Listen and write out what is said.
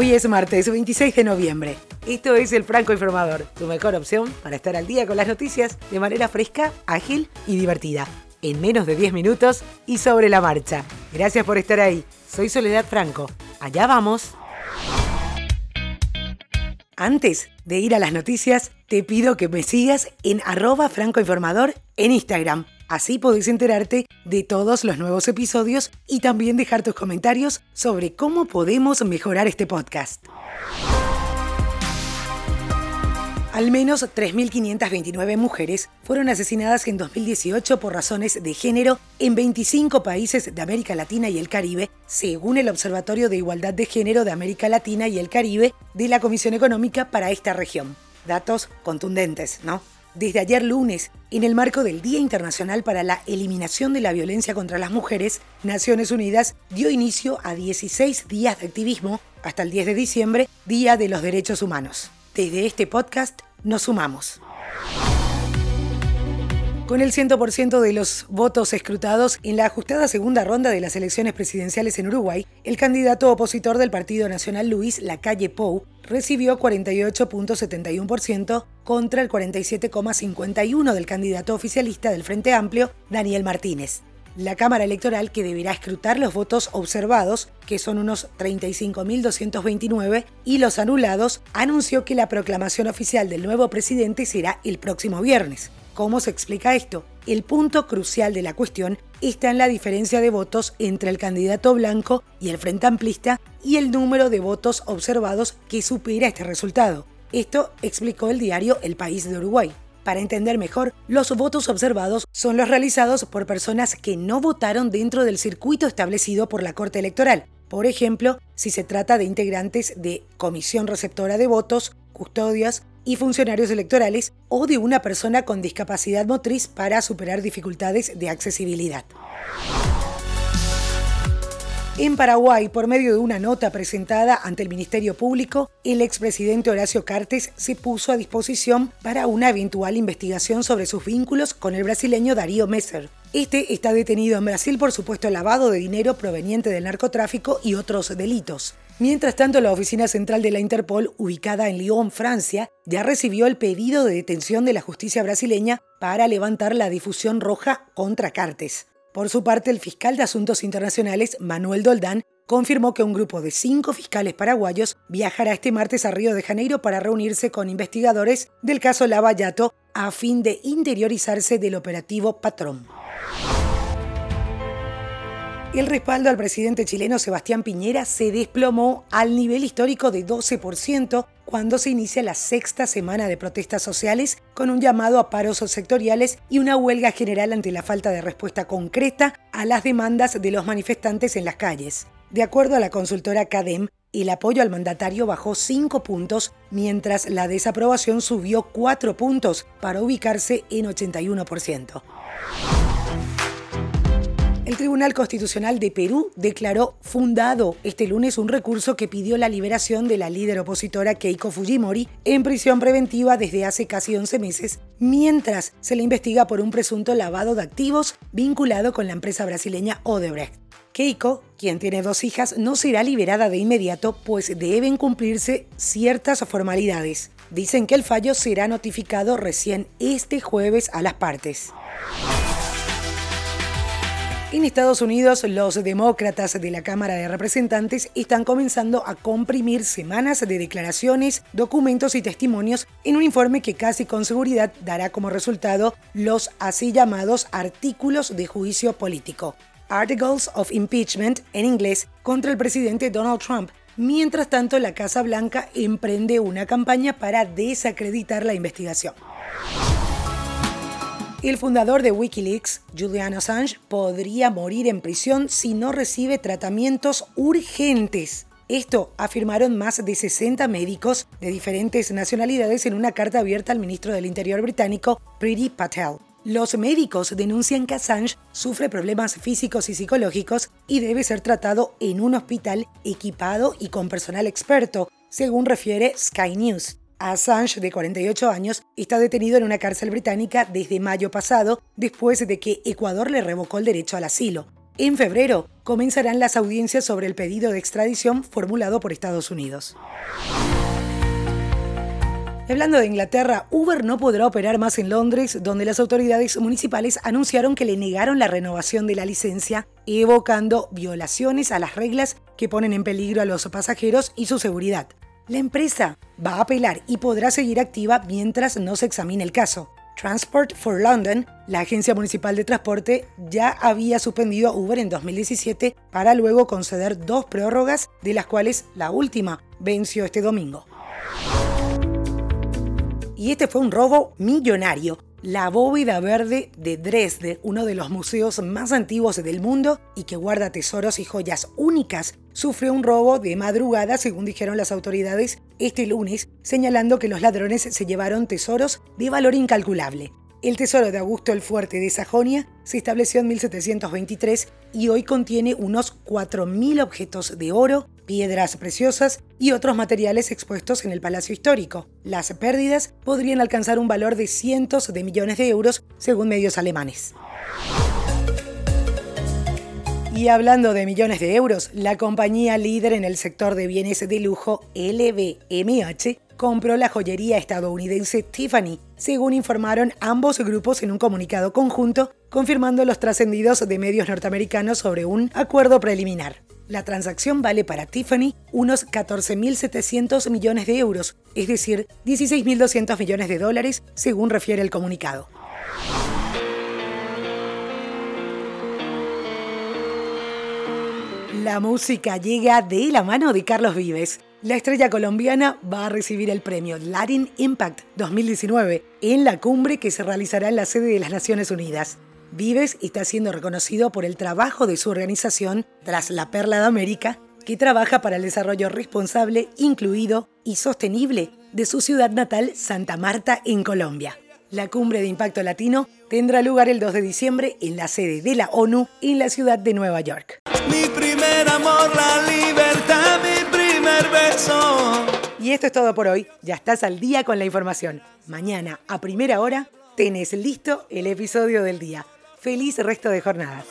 Hoy es martes 26 de noviembre. Esto es el Franco Informador, tu mejor opción para estar al día con las noticias de manera fresca, ágil y divertida. En menos de 10 minutos y sobre la marcha. Gracias por estar ahí. Soy Soledad Franco. Allá vamos. Antes de ir a las noticias, te pido que me sigas en arroba francoinformador en Instagram. Así podés enterarte de todos los nuevos episodios y también dejar tus comentarios sobre cómo podemos mejorar este podcast. Al menos 3.529 mujeres fueron asesinadas en 2018 por razones de género en 25 países de América Latina y el Caribe, según el Observatorio de Igualdad de Género de América Latina y el Caribe de la Comisión Económica para esta región. Datos contundentes, ¿no? Desde ayer lunes, en el marco del Día Internacional para la Eliminación de la Violencia contra las Mujeres, Naciones Unidas dio inicio a 16 días de activismo hasta el 10 de diciembre, Día de los Derechos Humanos. Desde este podcast nos sumamos. Con el 100% de los votos escrutados en la ajustada segunda ronda de las elecciones presidenciales en Uruguay, el candidato opositor del Partido Nacional Luis Lacalle Pou recibió 48.71% contra el 47,51% del candidato oficialista del Frente Amplio, Daniel Martínez. La Cámara Electoral, que deberá escrutar los votos observados, que son unos 35.229, y los anulados, anunció que la proclamación oficial del nuevo presidente será el próximo viernes. ¿Cómo se explica esto? El punto crucial de la cuestión está en la diferencia de votos entre el candidato blanco y el Frente Amplista y el número de votos observados que supera este resultado. Esto explicó el diario El País de Uruguay. Para entender mejor, los votos observados son los realizados por personas que no votaron dentro del circuito establecido por la Corte Electoral. Por ejemplo, si se trata de integrantes de comisión receptora de votos, custodias y funcionarios electorales o de una persona con discapacidad motriz para superar dificultades de accesibilidad. En Paraguay, por medio de una nota presentada ante el Ministerio Público, el expresidente Horacio Cartes se puso a disposición para una eventual investigación sobre sus vínculos con el brasileño Darío Messer. Este está detenido en Brasil por supuesto lavado de dinero proveniente del narcotráfico y otros delitos. Mientras tanto, la oficina central de la Interpol, ubicada en Lyon, Francia, ya recibió el pedido de detención de la justicia brasileña para levantar la difusión roja contra Cartes. Por su parte, el fiscal de Asuntos Internacionales, Manuel Doldán, confirmó que un grupo de cinco fiscales paraguayos viajará este martes a Río de Janeiro para reunirse con investigadores del caso Lavallato a fin de interiorizarse del operativo Patrón. El respaldo al presidente chileno Sebastián Piñera se desplomó al nivel histórico de 12% cuando se inicia la sexta semana de protestas sociales con un llamado a paros sectoriales y una huelga general ante la falta de respuesta concreta a las demandas de los manifestantes en las calles. De acuerdo a la consultora CADEM, el apoyo al mandatario bajó 5 puntos, mientras la desaprobación subió 4 puntos para ubicarse en 81%. El Tribunal Constitucional de Perú declaró fundado este lunes un recurso que pidió la liberación de la líder opositora Keiko Fujimori en prisión preventiva desde hace casi 11 meses, mientras se le investiga por un presunto lavado de activos vinculado con la empresa brasileña Odebrecht. Keiko, quien tiene dos hijas, no será liberada de inmediato, pues deben cumplirse ciertas formalidades. Dicen que el fallo será notificado recién este jueves a las partes. En Estados Unidos, los demócratas de la Cámara de Representantes están comenzando a comprimir semanas de declaraciones, documentos y testimonios en un informe que casi con seguridad dará como resultado los así llamados artículos de juicio político, Articles of Impeachment en inglés, contra el presidente Donald Trump. Mientras tanto, la Casa Blanca emprende una campaña para desacreditar la investigación. El fundador de Wikileaks, Julian Assange, podría morir en prisión si no recibe tratamientos urgentes. Esto afirmaron más de 60 médicos de diferentes nacionalidades en una carta abierta al ministro del Interior británico, Priti Patel. Los médicos denuncian que Assange sufre problemas físicos y psicológicos y debe ser tratado en un hospital equipado y con personal experto, según refiere Sky News. Assange, de 48 años, está detenido en una cárcel británica desde mayo pasado, después de que Ecuador le revocó el derecho al asilo. En febrero comenzarán las audiencias sobre el pedido de extradición formulado por Estados Unidos. Hablando de Inglaterra, Uber no podrá operar más en Londres, donde las autoridades municipales anunciaron que le negaron la renovación de la licencia, evocando violaciones a las reglas que ponen en peligro a los pasajeros y su seguridad. La empresa va a apelar y podrá seguir activa mientras no se examine el caso. Transport for London, la agencia municipal de transporte, ya había suspendido a Uber en 2017 para luego conceder dos prórrogas, de las cuales la última venció este domingo. Y este fue un robo millonario. La bóveda verde de Dresde, uno de los museos más antiguos del mundo y que guarda tesoros y joyas únicas, sufrió un robo de madrugada, según dijeron las autoridades este lunes, señalando que los ladrones se llevaron tesoros de valor incalculable. El tesoro de Augusto el Fuerte de Sajonia se estableció en 1723 y hoy contiene unos 4.000 objetos de oro, piedras preciosas y otros materiales expuestos en el Palacio Histórico. Las pérdidas podrían alcanzar un valor de cientos de millones de euros, según medios alemanes. Y hablando de millones de euros, la compañía líder en el sector de bienes de lujo LVMH compró la joyería estadounidense Tiffany, según informaron ambos grupos en un comunicado conjunto, confirmando los trascendidos de medios norteamericanos sobre un acuerdo preliminar. La transacción vale para Tiffany unos 14.700 millones de euros, es decir, 16.200 millones de dólares, según refiere el comunicado. La música llega de la mano de Carlos Vives. La estrella colombiana va a recibir el premio Latin Impact 2019 en la cumbre que se realizará en la sede de las Naciones Unidas. Vives está siendo reconocido por el trabajo de su organización tras la Perla de América, que trabaja para el desarrollo responsable, incluido y sostenible de su ciudad natal, Santa Marta, en Colombia. La cumbre de impacto latino tendrá lugar el 2 de diciembre en la sede de la ONU en la ciudad de Nueva York. Mi primer amor, la libertad, mi primer beso. Y esto es todo por hoy. Ya estás al día con la información. Mañana, a primera hora, tenés listo el episodio del día. Feliz resto de jornada.